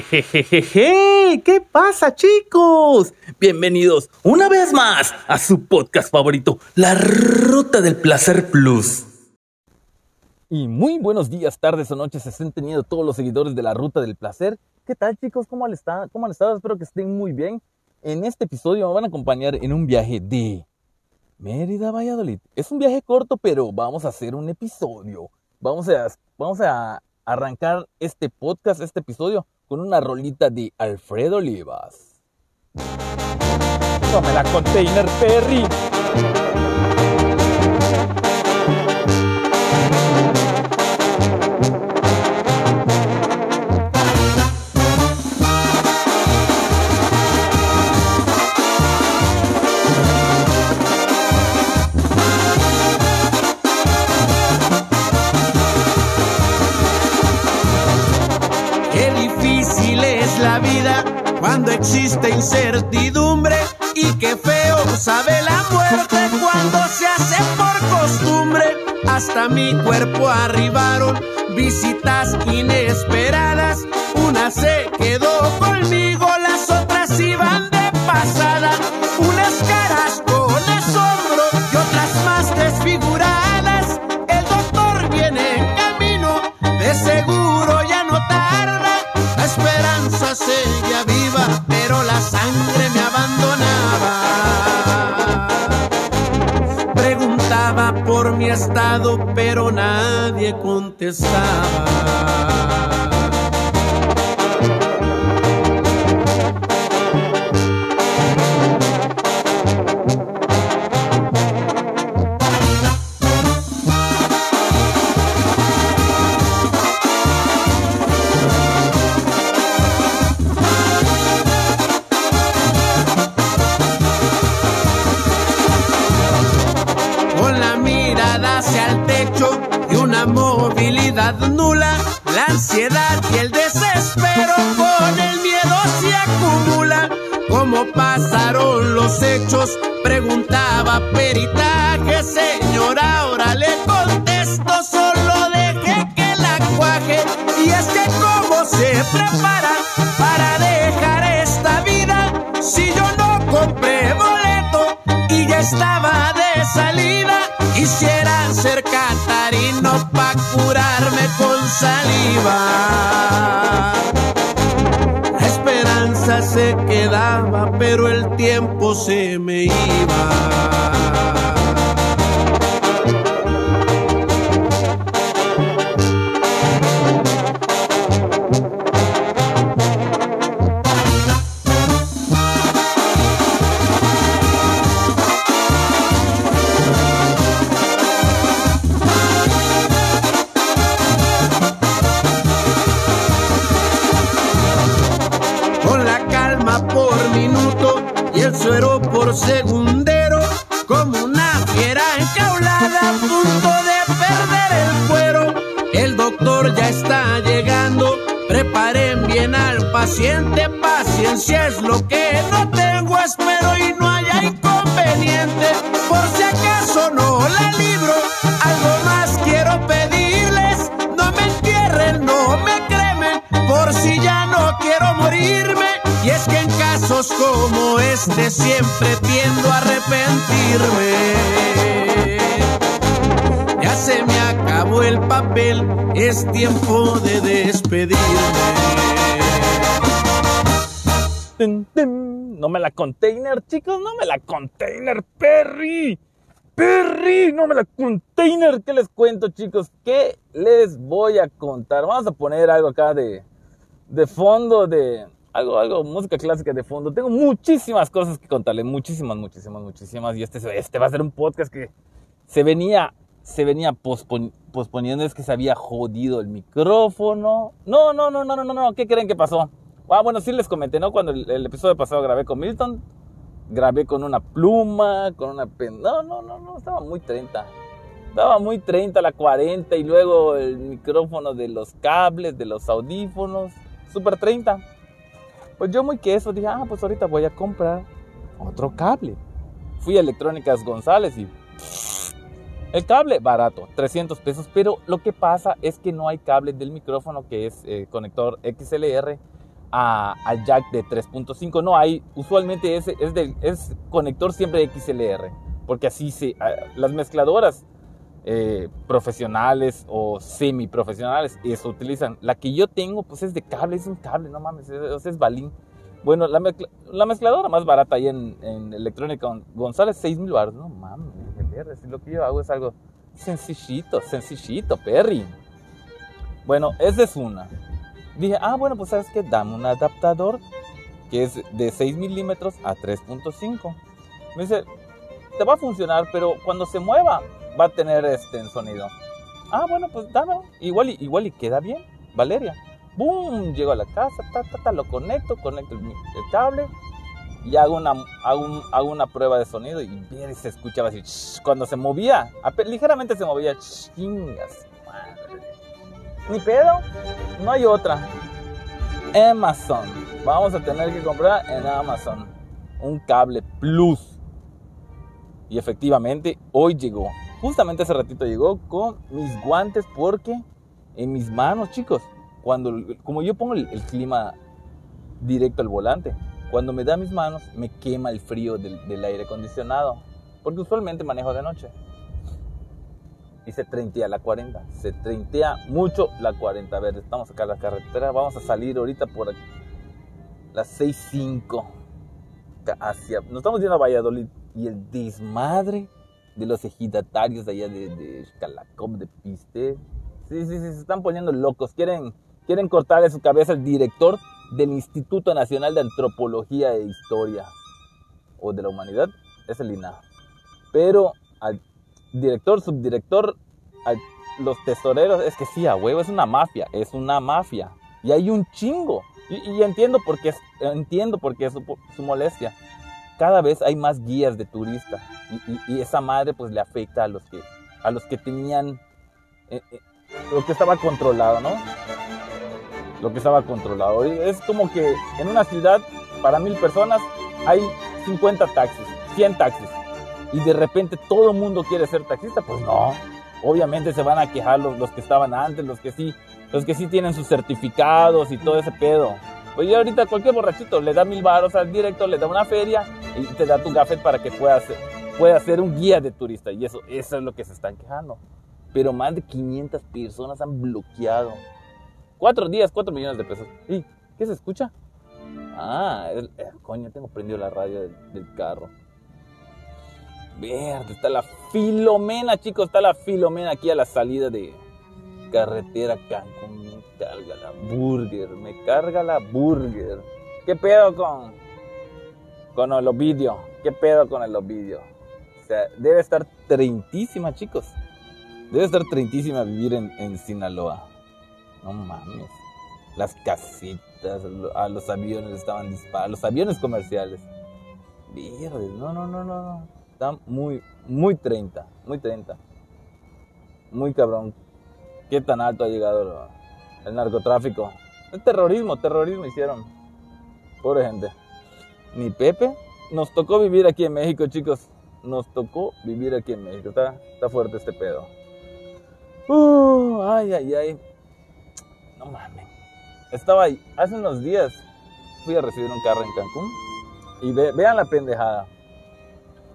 Jejejeje, ¿qué pasa chicos? Bienvenidos una vez más a su podcast favorito, La Ruta del Placer Plus. Y muy buenos días, tardes o noches estén teniendo todos los seguidores de La Ruta del Placer. ¿Qué tal chicos? ¿Cómo han estado? ¿Cómo han estado? Espero que estén muy bien. En este episodio me van a acompañar en un viaje de Mérida a Valladolid. Es un viaje corto, pero vamos a hacer un episodio. Vamos a, vamos a arrancar este podcast, este episodio, con una rolita de Alfredo Olivas. Tome la container, Perry. Cuando existe incertidumbre y qué feo sabe la muerte cuando se hace por costumbre. Hasta mi cuerpo arribaron visitas inesperadas. Una se quedó conmigo, las otras iban estado, pero nadie contestaba. Hechos? Preguntaba peritaje, señora, ahora le contesto, solo deje que la cuaje. Y es que cómo se prepara para dejar esta vida si yo no compré boleto y ya estaba de salida. Quisiera ser catarino pa' curarme con saliva. Pero el tiempo se me iba. Siempre tiendo a arrepentirme. Ya se me acabó el papel, es tiempo de despedirme. No me la container, chicos, no me la container, Perry. Perry, no me la container. ¿Qué les cuento, chicos? ¿Qué les voy a contar? Vamos a poner algo acá de, de fondo de, algo, algo, música clásica de fondo. Tengo muchísimas cosas que contarles, muchísimas, muchísimas, muchísimas. Y este, este va a ser un podcast que se venía, se venía posponiendo, es que se había jodido el micrófono. No, no, no, no, no, no, no, ¿qué creen que pasó? Ah, bueno, sí les comenté, ¿no? Cuando el, episodio pasado grabé con Milton, grabé con una pluma, con una pen... No, no, no, no, estaba muy 30. Estaba muy 30, la 40 y luego el micrófono de los cables, de los audífonos, super 30. Pues yo muy queso dije, ah, pues ahorita voy a comprar otro cable. Fui a Electrónicas González y el cable barato, 300 pesos, pero lo que pasa es que no hay cable del micrófono que es eh, conector XLR a, al jack de 3.5. No hay, usualmente es, es, de, es conector siempre XLR, porque así se, las mezcladoras eh, profesionales o semi profesionales eso utilizan. La que yo tengo, pues es de cable, es un cable, no mames, es, es balín. Bueno, la, la, mezcladora más barata ahí en, en Electrónica González, 6 mil baros. No mames, si lo que yo hago es algo sencillito, sencillito, Perry. Bueno, esa es una. Dije, ah, bueno, pues sabes que dame un adaptador que es de 6 milímetros a 3.5. Me dice, te va a funcionar, pero cuando se mueva va a tener este sonido. Ah, bueno, pues dámelo. Igual y, igual y queda bien, Valeria. ¡Boom! Llego a la casa, ta, ta, ta, lo conecto, conecto el, cable y hago una, hago, hago, una prueba de sonido y bien se escuchaba así. cuando se movía, ligeramente se movía. Chingas. Ni pedo, no hay otra. Amazon. Vamos a tener que comprar en Amazon un cable Plus. Y efectivamente, hoy llegó. Justamente hace ratito llegó con mis guantes porque en mis manos, chicos, cuando como yo pongo el, clima directo al volante, cuando me da mis manos me quema el frío del, aire acondicionado, porque usualmente manejo de noche y se treintea la 40. Se treintea mucho la 40. A ver, estamos acá en la carretera. Vamos a salir ahorita por aquí. Las 6.5. Hacia, nos estamos yendo a Valladolid. Y el desmadre de los ejidatarios allá de, de de Piste. Sí, sí, sí, se están poniendo locos. Quieren, quieren cortarle su cabeza al director del Instituto Nacional de Antropología e Historia. O de la Humanidad. Es el INA. Pero al director, subdirector, los tesoreros, es que sí, a huevo, es una mafia, es una mafia. Y hay un chingo. Y, entiendo por qué, entiendo por qué su, su, molestia. Cada vez hay más guías de turistas. Y, esa madre pues le afecta a los que, a los que tenían eh, eh, lo que estaba controlado, ¿no? Lo que estaba controlado. Es como que en una ciudad, para mil personas, hay 50 taxis, 100 taxis y de repente todo el mundo quiere ser taxista, pues no. Obviamente se van a quejar los, los, que estaban antes, los que sí, los que sí tienen sus certificados y todo ese pedo. Pues ya ahorita cualquier borrachito le da mil baros al director, le da una feria y te da tu gafet para que puedas, pueda ser un guía de turista. Y eso, eso es lo que se están quejando. Pero más de 500 personas han bloqueado. Cuatro días, cuatro millones de pesos. ¿Y qué se escucha? Ah, eh, coño, tengo prendido la radio del carro. Verde, está la Filomena, chicos, está la Filomena aquí a la salida de carretera Cancún. Me carga la burger, me carga la burger. ¿Qué pedo con, con el Ovidio? ¿Qué pedo con el Ovidio? O sea, debe estar treintísima, chicos. Debe estar treintísima vivir en, en Sinaloa. No mames. Las casitas, a los aviones estaban disparados, los aviones comerciales. Verde, no, no, no, no, no está muy, muy 30, muy 30. Muy cabrón. ¿Qué tan alto ha llegado el narcotráfico? El terrorismo, terrorismo hicieron. Pobre gente. Ni Pepe. Nos tocó vivir aquí en México, chicos. Nos tocó vivir aquí en México. Está, está fuerte este pedo. Uh, ay, ay, ay. No mames. Estaba ahí. Hace unos días fui a recibir un carro en Cancún. Y vean la pendejada.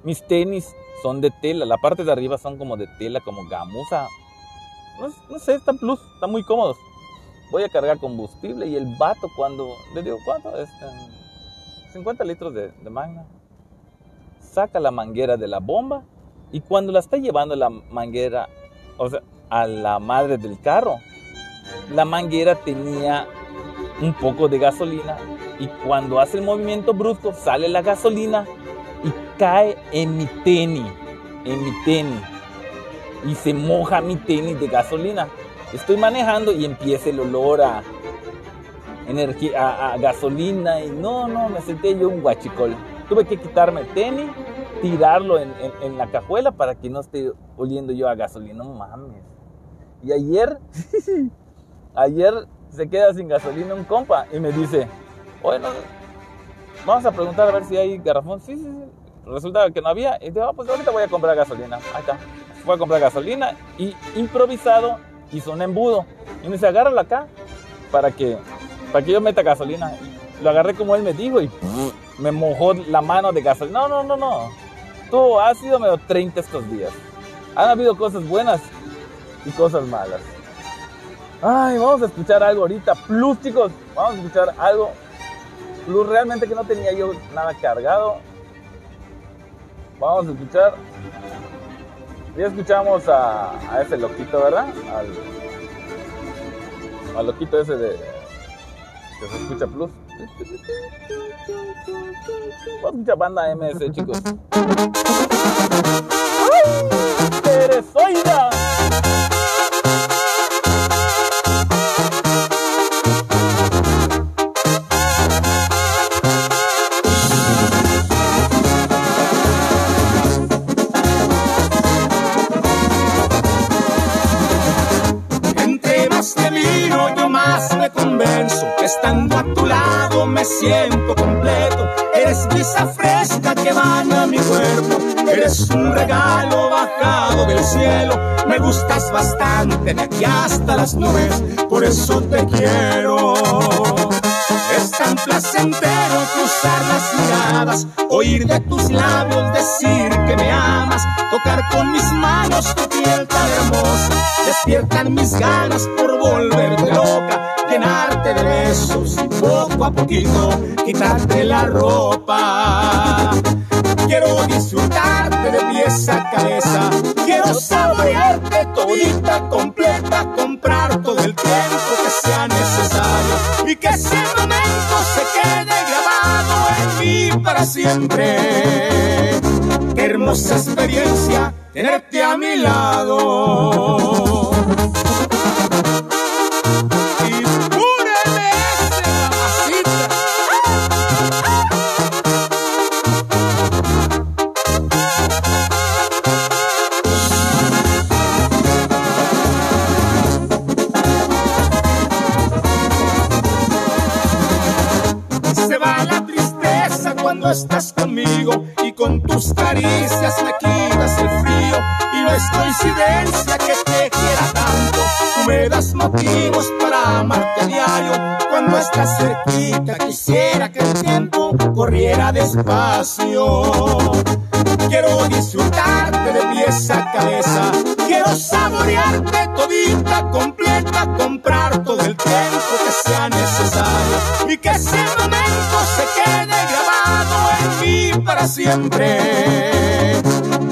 Mis tenis son de tela, la parte de arriba son como de tela, como gamuza. No, sé, están plus, están muy cómodos. Voy a cargar combustible y el vato cuando, le digo, ¿cuánto? Este, 50 litros de, de magna. Saca la manguera de la bomba y cuando la está llevando la manguera, o sea, a la madre del carro, la manguera tenía un poco de gasolina y cuando hace el movimiento brusco sale la gasolina y cae en mi tenis, en mi tenis. Y se moja mi tenis de gasolina. Estoy manejando y empieza el olor a, energía, a, gasolina y no, no, me senté yo un guachicol. Tuve que quitarme el tenis, tirarlo en, en, la cajuela para que no esté oliendo yo a gasolina. No mames. Y ayer, ayer se queda sin gasolina un compa y me dice, bueno, Vamos a preguntar a ver si hay garrafón. Sí, sí, sí. Resulta que no había. Y digo, ah, pues ahorita voy a comprar gasolina. Ahí está. Voy a comprar gasolina y improvisado hizo un embudo. Y me dice, agárralo acá para que para que yo meta gasolina. Lo agarré como él me dijo y me mojó la mano de gasolina. No, no, no, no. Tú ha sido medio 30 estos días. Han habido cosas buenas y cosas malas. Ay, vamos a escuchar algo ahorita. Plus, chicos, vamos a escuchar algo. Plus, realmente que no tenía yo nada cargado. Vamos a escuchar. Ya escuchamos a, ese loquito, ¿verdad? Al, loquito ese de que se escucha plus. Vamos a escuchar banda MS, chicos. ¡Ay! ¡Teresoida! Que estando a tu lado me siento completo. Eres brisa fresca que a mi cuerpo. Eres un regalo bajado del cielo. Me gustas bastante de aquí hasta las nubes. Por eso te quiero. Es tan placentero cruzar las miradas, oír de tus labios decir que me amas, tocar con mis manos tu piel tan hermosa, despiertan mis ganas por volverte loca, llenarte de besos y poco a poquito quitarte la ropa. Quiero disfrutarte de pies a cabeza, quiero saborearte todita completa, comprar todo el tiempo que sea necesario y que ese momento se quede grabado en mí para siempre. Qué hermosa experiencia tenerte a mi lado. Conmigo y con tus caricias me quitas el frío y no es coincidencia que te quiera tanto. Tú me das motivos para amarte a diario. Cuando estás cerquita quisiera que el tiempo corriera despacio. Quiero disfrutarte de pies a cabeza. Quiero saborearte todita, completa, comprar todo el tiempo que sea necesario y que ese momento se quede para siempre.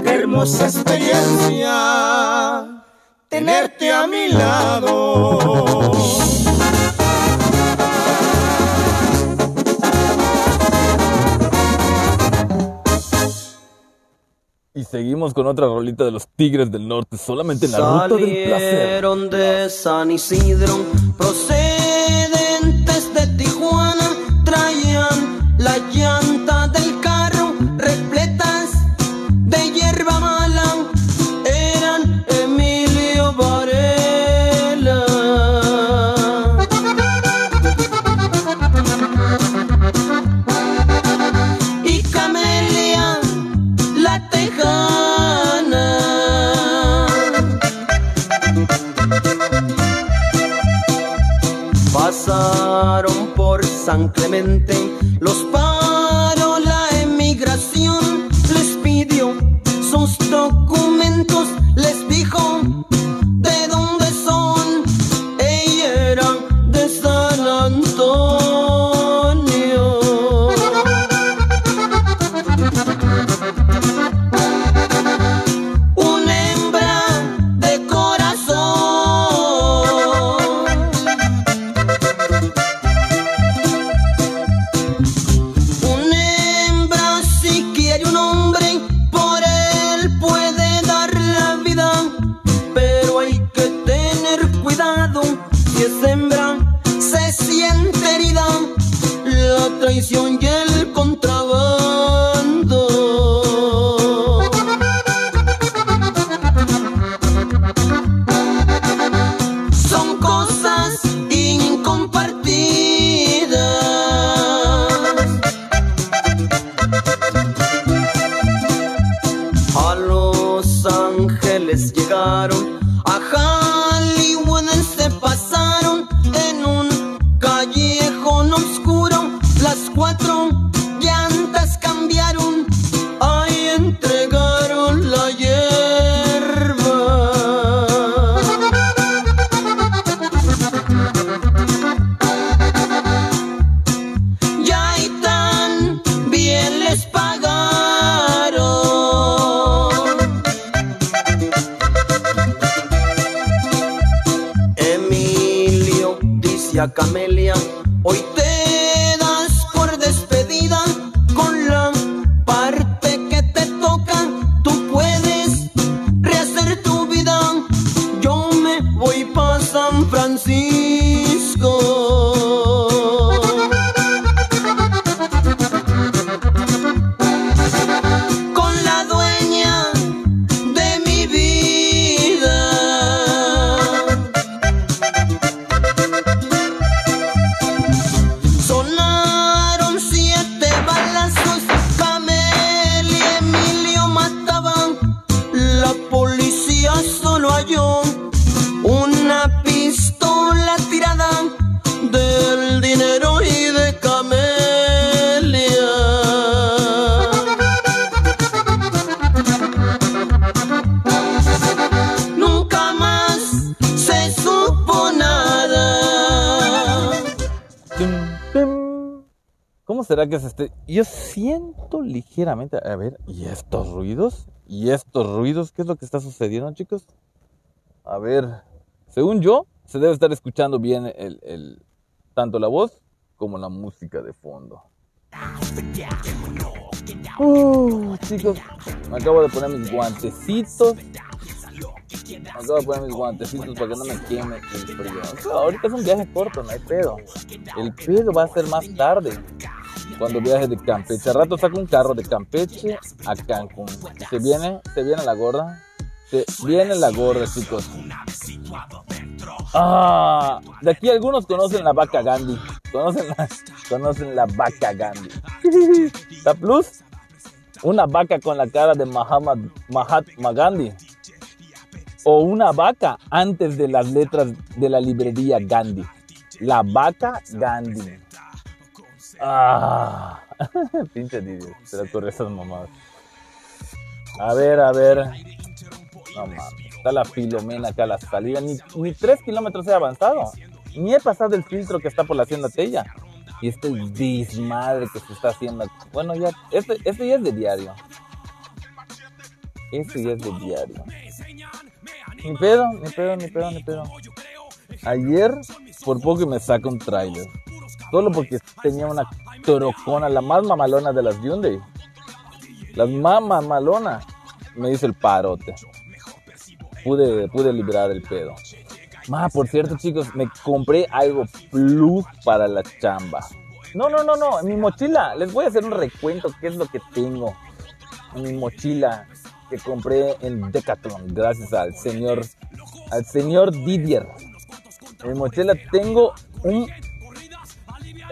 Qué hermosa experiencia tenerte a mi lado. Y seguimos con otra rolita de los Tigres del Norte, solamente en la ruta del placer. Salieron de San Isidro, procedentes San Clemente, los la camelia. Siento ligeramente. A ver, ¿y estos ruidos? ¿Y estos ruidos? ¿Qué es lo que está sucediendo, chicos? A ver, según yo, se debe estar escuchando bien el, tanto la voz como la música de fondo. Uh, chicos, me acabo de poner mis guantecitos. Me acabo de poner mis guantecitos para que no me queme el frío. Ahorita es un viaje corto, no hay pedo. El pedo va a ser más tarde. Cuando viaje de Campeche. Al rato saco un carro de Campeche a Cancún. Se viene, se viene la gorda. Se viene la gorda, chicos. Ah, de aquí algunos conocen la vaca Gandhi. Conocen la, conocen la vaca Gandhi. La plus, una vaca con la cara de Mahatma Gandhi. O una vaca antes de las letras de la librería Gandhi. La vaca Gandhi. Ah, pinche Didi, se le ocurrió esas mamadas. A ver, a ver. No está la filomena acá a la salida. Ni, ni tres kilómetros he avanzado. Ni he pasado el filtro que está por la hacienda Tella. Y este desmadre que se está haciendo. Bueno, ya, este, este ya es de diario. Este ya es de diario. Ni pedo, ni pedo, ni pedo, ni pedo. Ayer, por poco me saca un trailer. Solo porque tenía una trocona, la más mamalona de las Hyundai. Las más mamalonas. Me hizo el parote. Pude, pude librar el pedo. Ma, por cierto, chicos, me compré algo plus para la chamba. No, no, no, no, en mi mochila. Les voy a hacer un recuento qué es lo que tengo en mi mochila que compré en Decathlon, gracias al señor, al señor Didier. En mi mochila tengo un,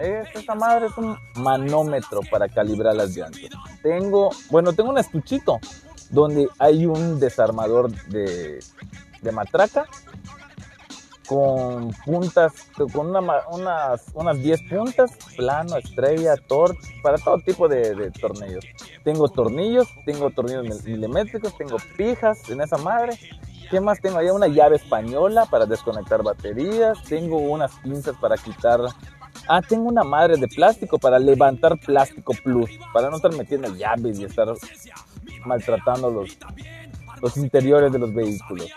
es, esta madre es un manómetro para calibrar las llantas. Tengo, bueno, tengo un estuchito donde hay un desarmador de, de matraca con puntas, con una unas, unas 10 puntas, plano, estrella, torch, para todo tipo de, de tornillos. Tengo tornillos, tengo tornillos mil- milimétricos, tengo pijas en esa madre. ¿Qué más tengo? Allá una llave española para desconectar baterías. Tengo unas pinzas para quitar. Ah, tengo una madre de plástico para levantar plástico plus. Para no estar metiendo llaves y estar maltratando los, los interiores de los vehículos.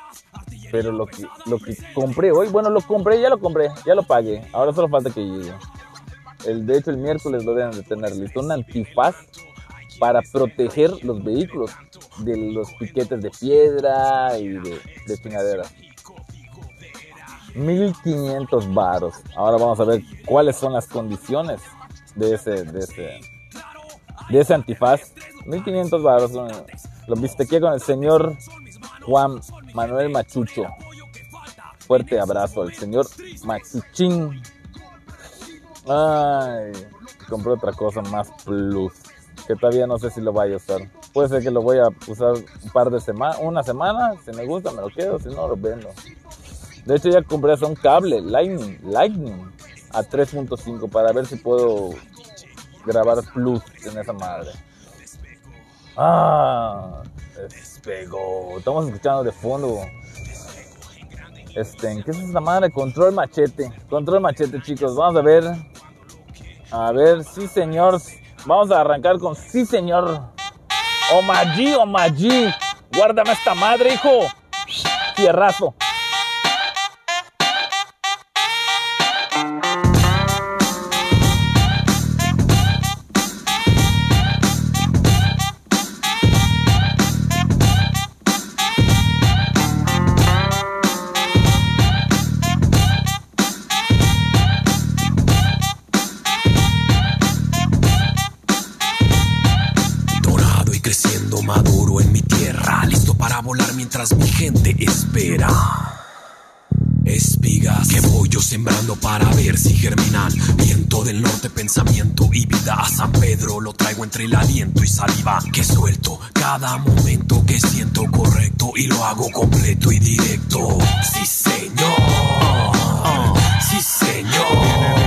Pero lo que, lo que compré hoy, bueno, lo compré, ya lo compré, ya lo pagué. Ahora solo falta que llegue. El, de hecho, el miércoles lo deben de tener listo. Un antifaz para proteger los vehículos de los piquetes de piedra y de, de. 1500 varos. Ahora vamos a ver cuáles son las condiciones de ese, de ese, de ese antifaz. 1500 varos. Lo bistequé con el señor Juan Manuel Machucho. Fuerte abrazo al señor Machuchín. Ay, compré otra cosa más plus. Que todavía no sé si lo vaya a usar. Puede ser que lo voy a usar un par de semanas, una semana. Si me gusta, me lo quedo. Si no, lo vendo. De hecho, ya compré hasta un cable Lightning, Lightning a 3.5 para ver si puedo grabar plus en esa madre. Ah, despegó. Estamos escuchando de fondo. Este, ¿qué es esta madre? Control machete. Control machete, chicos. Vamos a ver. A ver, sí, señor. Vamos a arrancar con sí, señor. Omaji, Omaji. Guárdame esta madre, hijo. Tierrazo. Sembrando para ver si germinan. Viento del norte, pensamiento y vida a San Pedro. Lo traigo entre el aliento y saliva que suelto. Cada momento que siento correcto y lo hago completo y directo. Sí, señor. Sí, señor.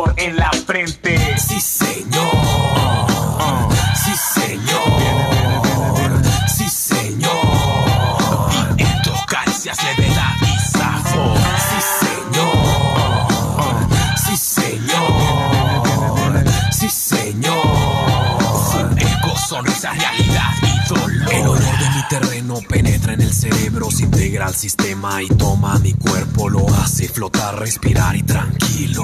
en la frente. Sí, señor. Sí, señor. Viene, sí, señor. Y en tus caricias le verá y zafo. Sí, señor. Uh, sí, señor. Sí, señor. Sí, señor. Sonrisas reales. El olor de mi terreno penetra en el cerebro, se integra al sistema y toma mi cuerpo, lo hace flotar, respirar y tranquilo.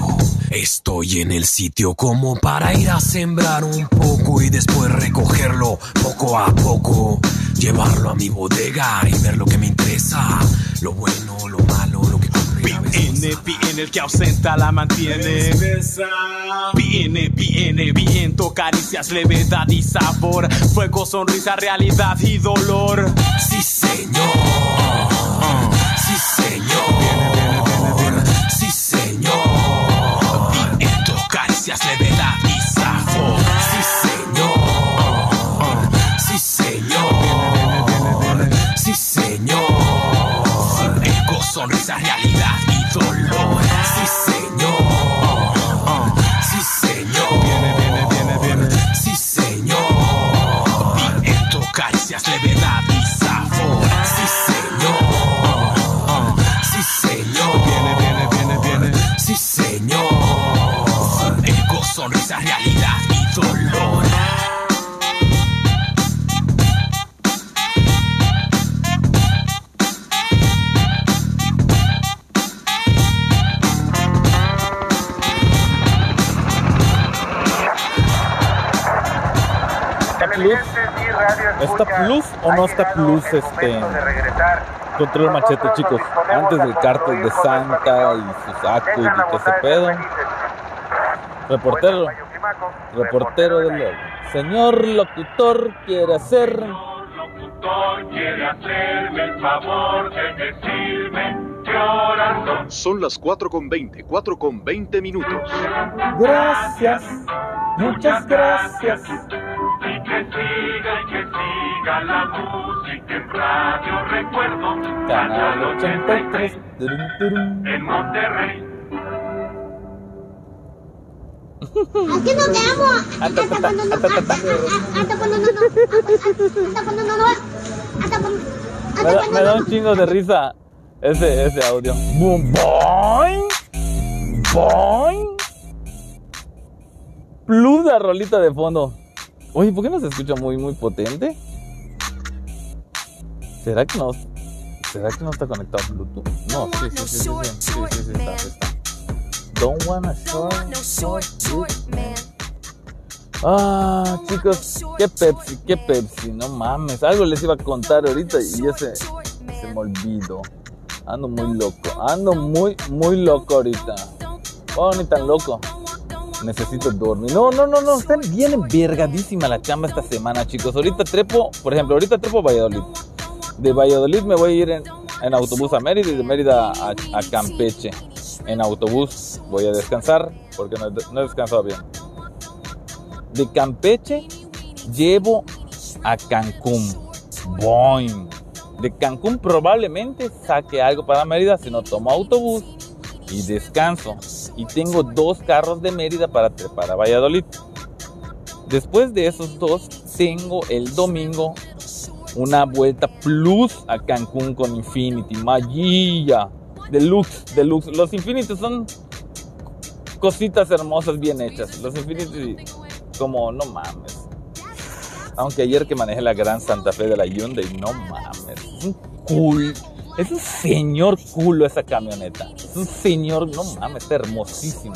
Estoy en el sitio como para ir a sembrar un poco y después recogerlo poco a poco, llevarlo a mi bodega y ver lo que me interesa, lo bueno, lo malo, lo viene el que ausenta la mantiene. Viene, viene, viento, caricias, levedad y sabor. Fuego, sonrisa, realidad y dolor. Sí, señor. Sí, señor. Sí, señor. Tus caricias levedad y sabor. Sí, señor. Sí, señor. Sí, señor. Eco, sonrisa, realidad ¿Está plus o no está plus este control machete, chicos? Antes del cártel de Santa y sus actos y todo ese pedo. Reportero, reportero del. Señor locutor quiere hacer. Locutor quiere hacerme el favor de decirme que orando Son las 4 con 20, 4 con 20 minutos. Gracias, muchas gracias. y que siga y que siga la música en radio recuerdo Canal 83. Turum, turum. en Monterrey Así nos quedamos. Hasta cuando no. Hasta cuando no. Hasta cuando no. Hasta cuando. Me da, un chingo de risa ese, ese audio. Boom, boing, boing. Plus la rolita de fondo. Oye, ¿por qué no se escucha muy, muy potente? ¿Será que no, ¿será que no está conectado a Bluetooth? No, sí, sí, sí, sí, sí, sí, sí, sí, está, sí está. Don't wanna Ah, chicos, qué Pepsi, qué Pepsi, no mames. Algo les iba a contar ahorita y ya se, se me olvidó. Ando muy loco, ando muy, muy loco ahorita. Oh, ni tan loco. Necesito dormir. No, no, no, no. Está bien envergadísima la chamba esta semana, chicos. Ahorita trepo, por ejemplo, ahorita trepo a Valladolid. De Valladolid me voy a ir en, en autobús a Mérida y de Mérida a, a Campeche. En autobús voy a descansar porque no, no he descansado bien. De Campeche llevo a Cancún. Boing. De Cancún probablemente saque algo para Mérida si no tomo autobús y descanso. Y tengo dos carros de Mérida para trepar a Valladolid. Después de esos dos, tengo el domingo una vuelta plus a Cancún con Infinity. Magilla. Deluxe, deluxe. Los Infinity son cositas hermosas bien hechas. Los Infinity, como, no mames. Aunque ayer que manejé la gran Santa Fe de la Hyundai, no mames. Es un cool. Es un señor culo esa camioneta. Es un señor, no mames, está hermosísimo.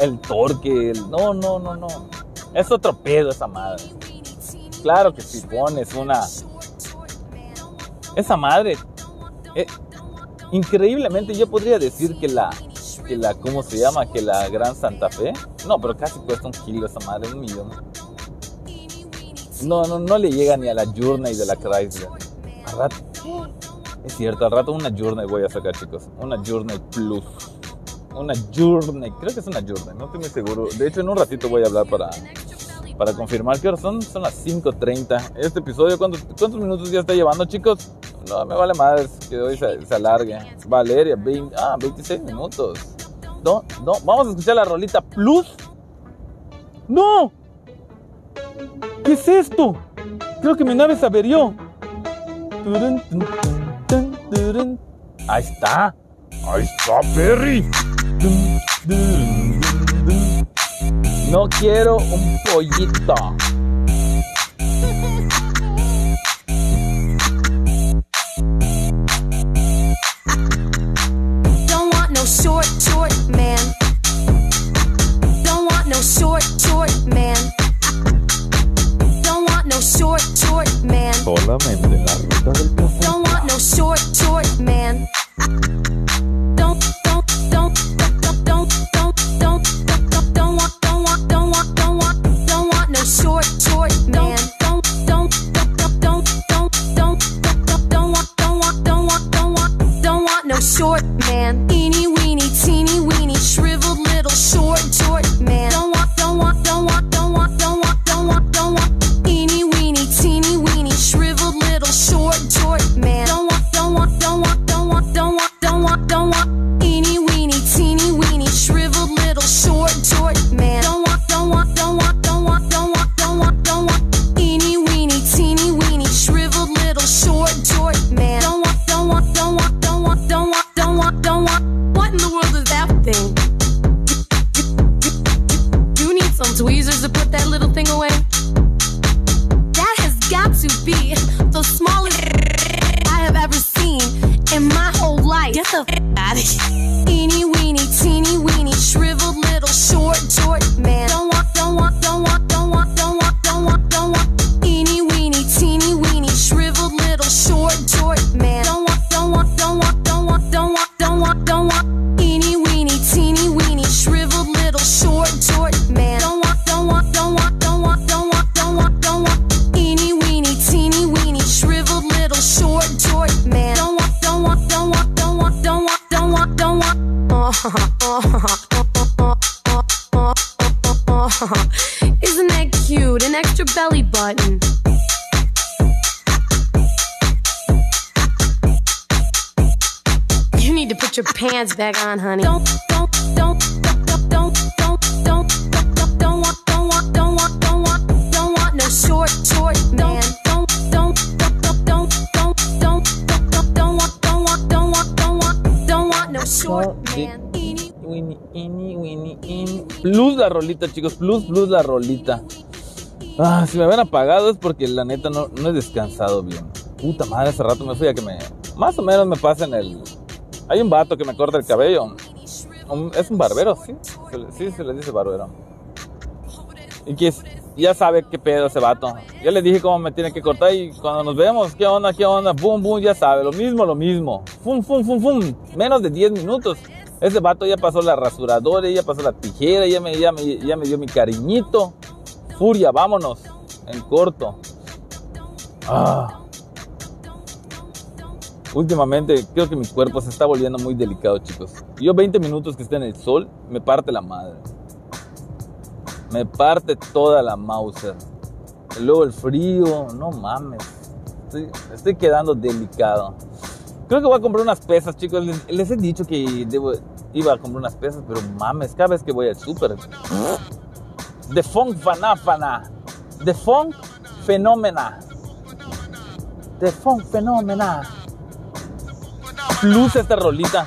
El torque, el- no, no, no, no. Es otro pedo esa madre. Claro que si pones una... Esa madre... eh, increíblemente yo podría decir que la... Que la, ¿cómo se llama? Que la Gran Santa Fe. No, pero casi cuesta un kilo esa madre, un millón. No, no, no le llega ni a la Journey de la Chrysler. Al rato, es cierto, al rato una Journey voy a sacar, chicos. Una Journey Plus. Una Journey, creo que es una Journey, no estoy muy seguro. De hecho, en un ratito voy a hablar para, para confirmar que ahora son, son las 5.30. Este episodio, ¿cuántos, ¿cuántos minutos ya está llevando, chicos? No, me vale madres que hoy se, alargue. Valeria, 20 ah, 26 minutos. No, no, vamos a escuchar la rolita Plus. ¡No! ¿Qué es esto? Creo que mi nave se averió. Ahí está. Ahí está, Perry. No quiero un pollito. No short, short man. Don't want no short, short man. Solamente la ruta del. Don't want no short, short man. Don't, don't, don't, don't, don't, don't, don't, don't, don't want, don't want, don't want, don't want, don't want no short, short man. Don't, don't, don't, don't, don't, don't, don't, don't want, don't want, don't want, don't want, don't want no short man. Back on, honey. Don't, don't, don't, don't, don't, don't, don't, don't, don't want, don't want, don't want, don't want, don't want no short, short man. Don't, don't, don't, don't, don't, don't, don't, don't want, don't want, don't want, don't want, don't want no short man. Eeny, Winnie, Inni, Winnie, Inni. Plus la rolita, chicos. Plus, plus la rolita. Ah, si me habían apagado es porque la neta no, no he descansado bien. Puta madre, hace rato me fui a que me. Más o menos me pasen el. Hay un vato que me corta el cabello. Es un barbero, sí. Sí, se le dice barbero. Y que es- ya sabe qué pedo ese vato. Ya le dije cómo me tiene que cortar y cuando nos vemos, qué onda, qué onda, boom, boom, ya sabe, lo mismo, lo mismo. Fum, fum, fum, fum. Menos de 10 minutos. Ese vato ya pasó la rasuradora, ya pasó la tijera, ya me, ya me dio mi cariñito. Furia, vámonos. En corto. Ah. Últimamente creo que mi cuerpo se está volviendo muy delicado, chicos. Yo 20 minutos que esté en el sol, me parte la madre. Me parte toda la Mauser. Luego el frío, no mames. Estoy, quedando delicado. Creo que voy a comprar unas pesas, chicos. Les, les he dicho que debo- iba a comprar unas pesas, pero mames, cada vez que voy al súper. The Funk Fanáfana. The Funk Fenómena. The Funk Fenómena. Plus esta rolita.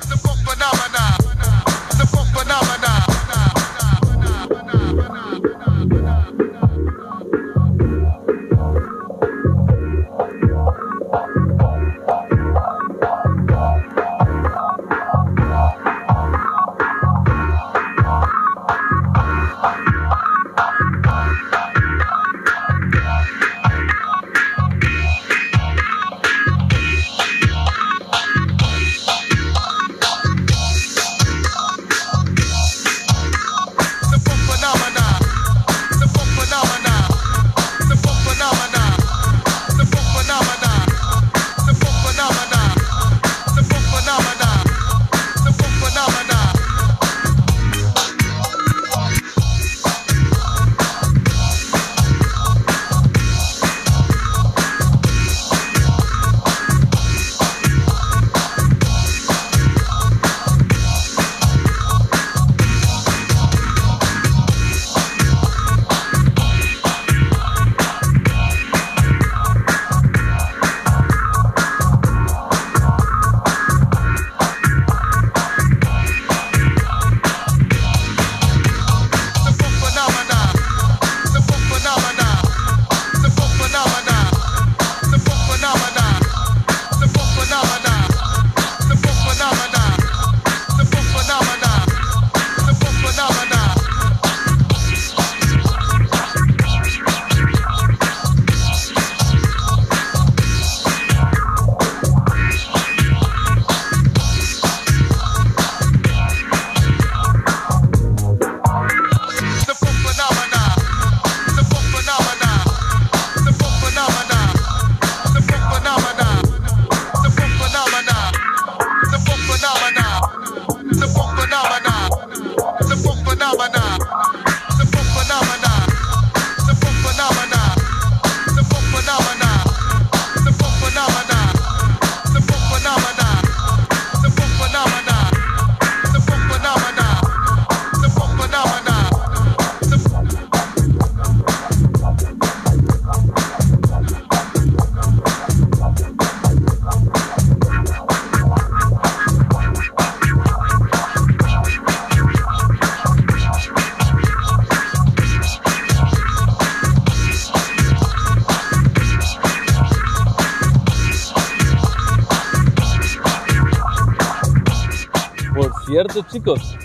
Chicos,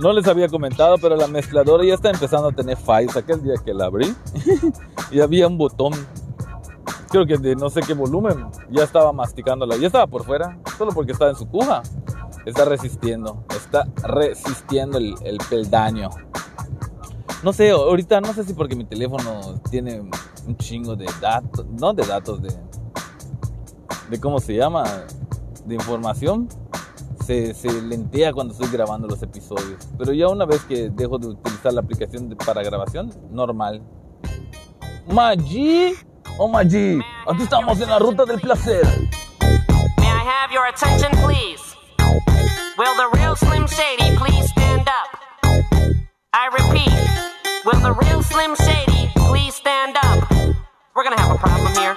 no les había comentado, pero la mezcladora ya está empezando a tener fallos. Aquel día que la abrí y había un botón, creo que de no sé qué volumen, ya estaba masticándola. Ya estaba por fuera, solo porque estaba en su cuja. Está resistiendo, está resistiendo el, el peldaño. No sé, ahorita no sé si porque mi teléfono tiene un chingo de datos, no de datos, de, de cómo se llama, de información se, se lentea cuando estoy grabando los episodios. Pero ya una vez que dejo de utilizar la aplicación de- para grabación, normal. Maggi o Maggi, aquí estamos en la ruta del placer. May I have your attention, please? Will the real Slim Shady please stand up? I repeat, will the real Slim Shady please stand up? We're gonna have a problem here.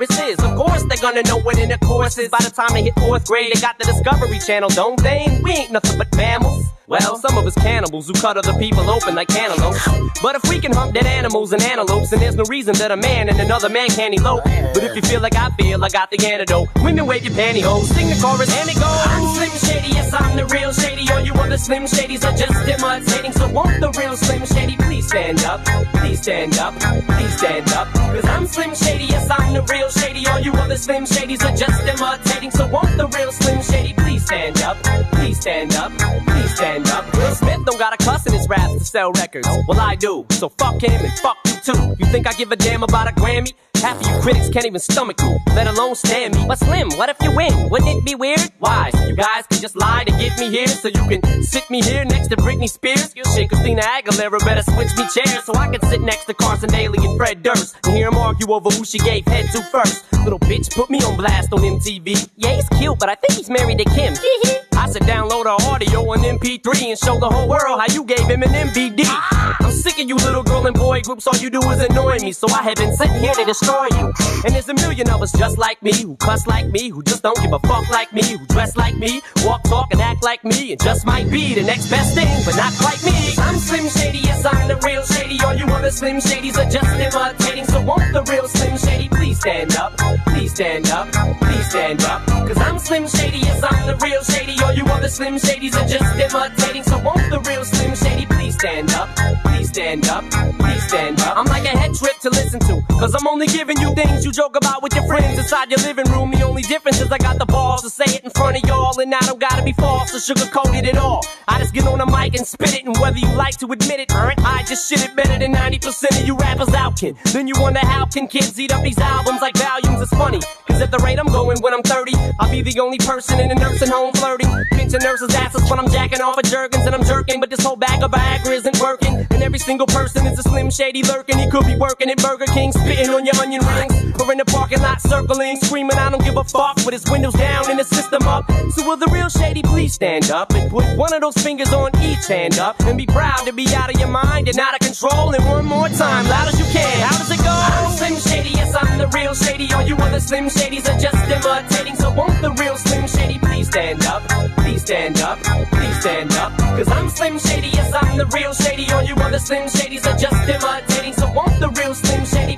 Of course, they're gonna know what in the intercourse is by the time they hit fourth grade. They got the Discovery Channel, don't they? We ain't nothing but mammals. Well, some of us cannibals who cut other people open like cantaloupes. But if we can hump dead animals and antelopes, then there's no reason that a man and another man can't elope. But if you feel like I feel, I got the antidote. Women wave your pantyhose, sing the chorus and it goes. I'm Slim Shady, yes I'm the real Shady. All you other Slim Shadys are just imitating. So won't the real Slim Shady please stand up? Please stand up, please stand up. Cause I'm Slim Shady, yes I'm the real Shady. All you other Slim Shadys are just imitating. So won't the real Slim Shady please stand up? Please stand up, please stand up. Will Smith don't got a cuss in his raps to sell records. Well, I do. So fuck him and fuck you too. You think I give a damn about a Grammy? Half of you critics can't even stomach me, let alone stand me. But Slim, what if you win? Wouldn't it be weird? Why? You guys can just lie to get me here, so you can sit me here next to Britney Spears. Shit, Christina Aguilera better switch me chairs so I can sit next to Carson Daly and Fred Durst and hear them argue over who she gave head to first. Little bitch put me on blast on MTV. Yeah, he's cute, but I think he's married to Kim. I said download her audio on MP3 and show the whole world how you gave him an MVD. I'm sick of you little girl and boy groups, all you do is annoy me, so I have been sitting here to destroy you. And there's a million of us just like me, who cuss like me, who just don't give a fuck like me, who dress like me, walk, talk, and act like me, and just might be the next best thing, but not quite me. I'm Slim Shady, yes, I'm the real Shady. All you other Slim Shadys are just imitating, so won't the real Slim Shady please stand up? Please stand up, please stand up. Cause I'm Slim Shady, yes, I'm the real Shady. All you other Slim Shadys are just imitating, so won't the real Slim Shady please stand up? Please stand up, please stand up. I'm like a head trip to listen to, cause I'm only giving you things you joke about with your friends inside your living room. The only difference is I got the balls to say it in front of y'all, and I don't gotta be false or sugarcoat it at all. I just get on the mic and spit it, and whether you like to admit it, I just shit it better than 90% of you rappers out, kid. Then you wonder how can kids eat up these albums like volumes? It's funny, cause at the rate I'm going when I'm 30, I'll be the only person in a nursing home flirting. Pinching nurses' asses when I'm jacking off of Jergens and I'm jerking, but this whole bag of Viagra isn't working. And every single person is a slim shady lurking. He could be working at Burger King, spitting on your onion rings, or in the parking lot circling, screaming, I don't give a fuck, with his windows down and his system up. So will the real shady please stand up and put one of those fingers on each hand up and be proud to be out of your mind and out of control. And one more time, loud as you can. How does it go? I'm Slim Shady, yes, I'm the real shady. All you other Slim Shadys are just imitating. So won't the real Slim Shady please stand up? Please stand up, please stand up. Cause I'm Slim Shady, yes, I'm the real shady. All you other Slim Shadys are just imitating. So won't the real Slim Shady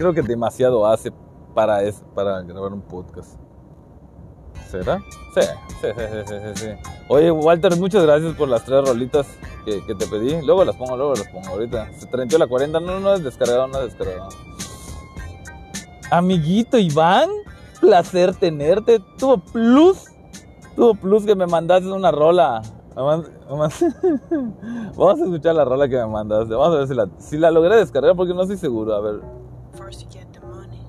Creo que demasiado hace para, es, para grabar un podcast. ¿Será? Sí, sí, sí, sí, sí, sí. Oye, Walter, muchas gracias por las tres rolitas que, te pedí. Luego las pongo, luego las pongo ahorita. Se trenció la 40. No, no es descargado, no es descargado. Amiguito Iván, placer tenerte. Tuvo plus, tuvo plus que me mandaste una rola. Vamos a escuchar la rola que me mandaste. Vamos a ver si la, si la logré descargar porque no estoy seguro. A ver. First you get the money.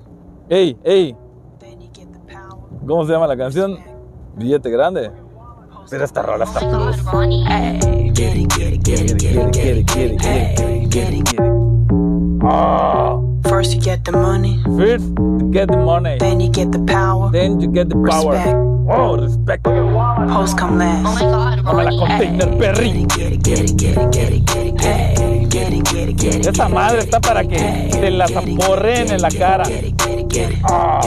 Ey, ey. Then you get the power. ¿Cómo se llama la canción? Billete grande. Pero esta rola está. Oh. First you get the money. First you get the money. Then you get the power. Then you get the power. Respect. Oh, respect. Post come last. Oh my god, Ronnie. No Perry. Get it, get it, get it, get it, get it, get it. Hey. Esa madre está para que te la zaporren en la cara. Ah.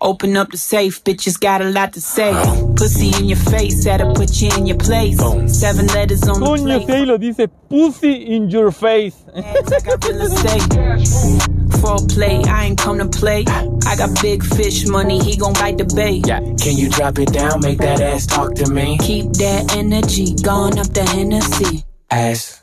Open up the safe, bitches got a lot to say. Pussy in your face, that'll put you in your place. Seven letters on the Coño, si plate. ahí lo dice pussy in your face. Ads, I got. For play, I ain't come to play. I got big fish money, he gon' bite the bait. Yeah, can you drop it down, make that ass talk to me? Keep that energy, gone up the Hennessy. Ass.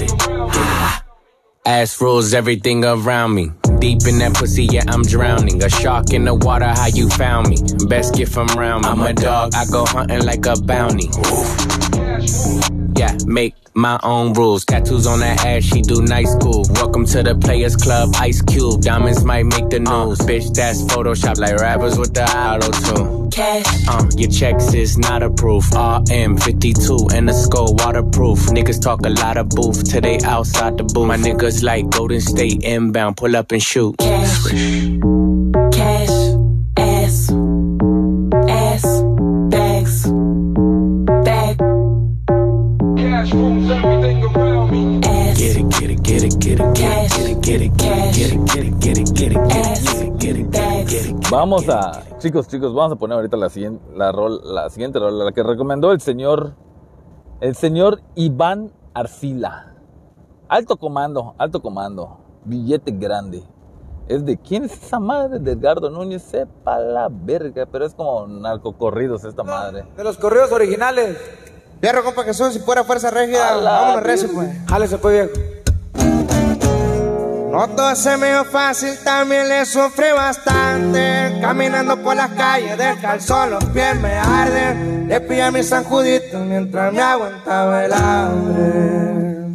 with it. Ass rules everything around me. Deep in that pussy, yeah, I'm drowning. A shark in the water, how you found me? Best gift from round me. I'm a dog, I go hunting like a bounty. Ooh. Yeah, make my own rules. Tattoos on that ass, she do nice cool. Welcome to the Players Club, Ice Cube. Diamonds might make the news. bitch, that's Photoshop like rappers with the auto tune. Cash. Uh, your checks is not approved. RM52 and the skull waterproof. Niggas talk a lot of booth till they outside the booth. My niggas like Golden State inbound, pull up and shoot. Cash. Cash. Vamos a, chicos, chicos, vamos a poner ahorita la siguiente, la rol, la siguiente rol, la que recomendó el señor, el señor Iván Arcila. Alto comando, alto comando, billete grande. Es de quién es esa madre de Edgardo Núñez, sepa la verga, pero es como narcocorridos esta madre. De los corridos originales. Fierro, compa Jesús, si fuera fuerza A rígida, la vámonos recio, pues. Jálese pues viejo. Todo se me dio fácil, también le sufrí bastante. Caminando por las calles del calzón, los pies me arden. Le pillé a mi San Judito mientras me aguantaba el hambre.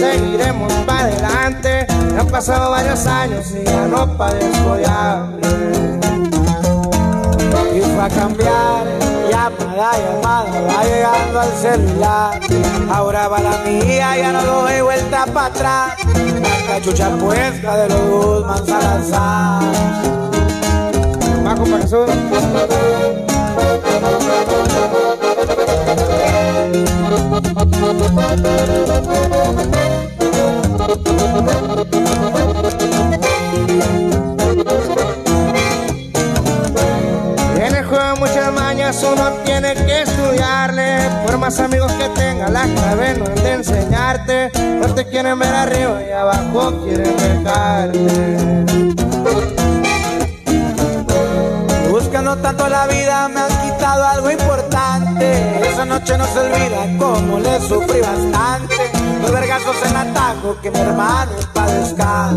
Seguiremos para adelante. Han pasado varios años y ya no padezco de. Y fue a cambiar, llamada, llamada, va llegando al celular. Ahora va la mía, ya no doy vuelta para atrás. La cachucha puesta de los Guzmán Salazar. Compa Jesús. En el juego muchas mañas, uno tiene que estudiarle. Por más amigos que tenga, la clave no es de enseñarte. No te quieren ver arriba y abajo quieren dejarte. Tanto la vida me han quitado algo importante. Esa noche no se olvida cómo le sufrí bastante. Los vergazos en atajo que mi hermano padezca.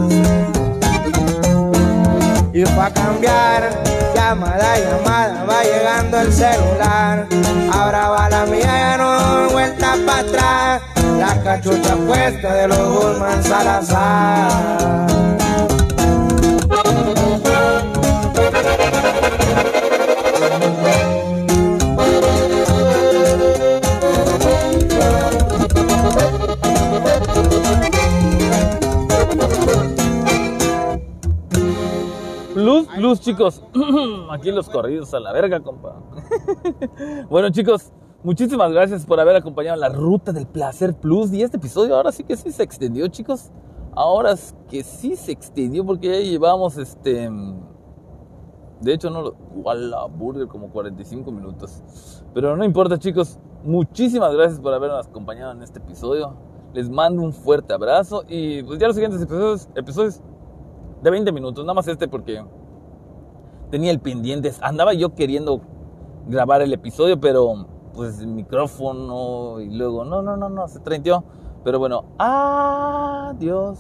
Y fue a cambiar, llamada, llamada, va llegando el celular. Ahora va la mía, ya no doy vuelta para atrás. La cachucha puesta de los Guzmán Salazar. Plus, chicos. Aquí los corridos a la verga, compa. bueno, chicos, muchísimas gracias por haber acompañado la ruta del placer plus. Y este episodio ahora sí que sí se extendió, chicos. Ahora es que sí se extendió porque ya llevamos este. De hecho, no lo. ¡Wala! Burger, como 45 minutos. Pero no importa, chicos. Muchísimas gracias por habernos acompañado en este episodio. Les mando un fuerte abrazo. Y pues ya los siguientes episodios, episodios de 20 minutos. Nada más este porque tenía el pendiente. Andaba yo queriendo grabar el episodio, pero pues el micrófono y luego, no, no, no, no, se trenteó. Pero bueno, adiós.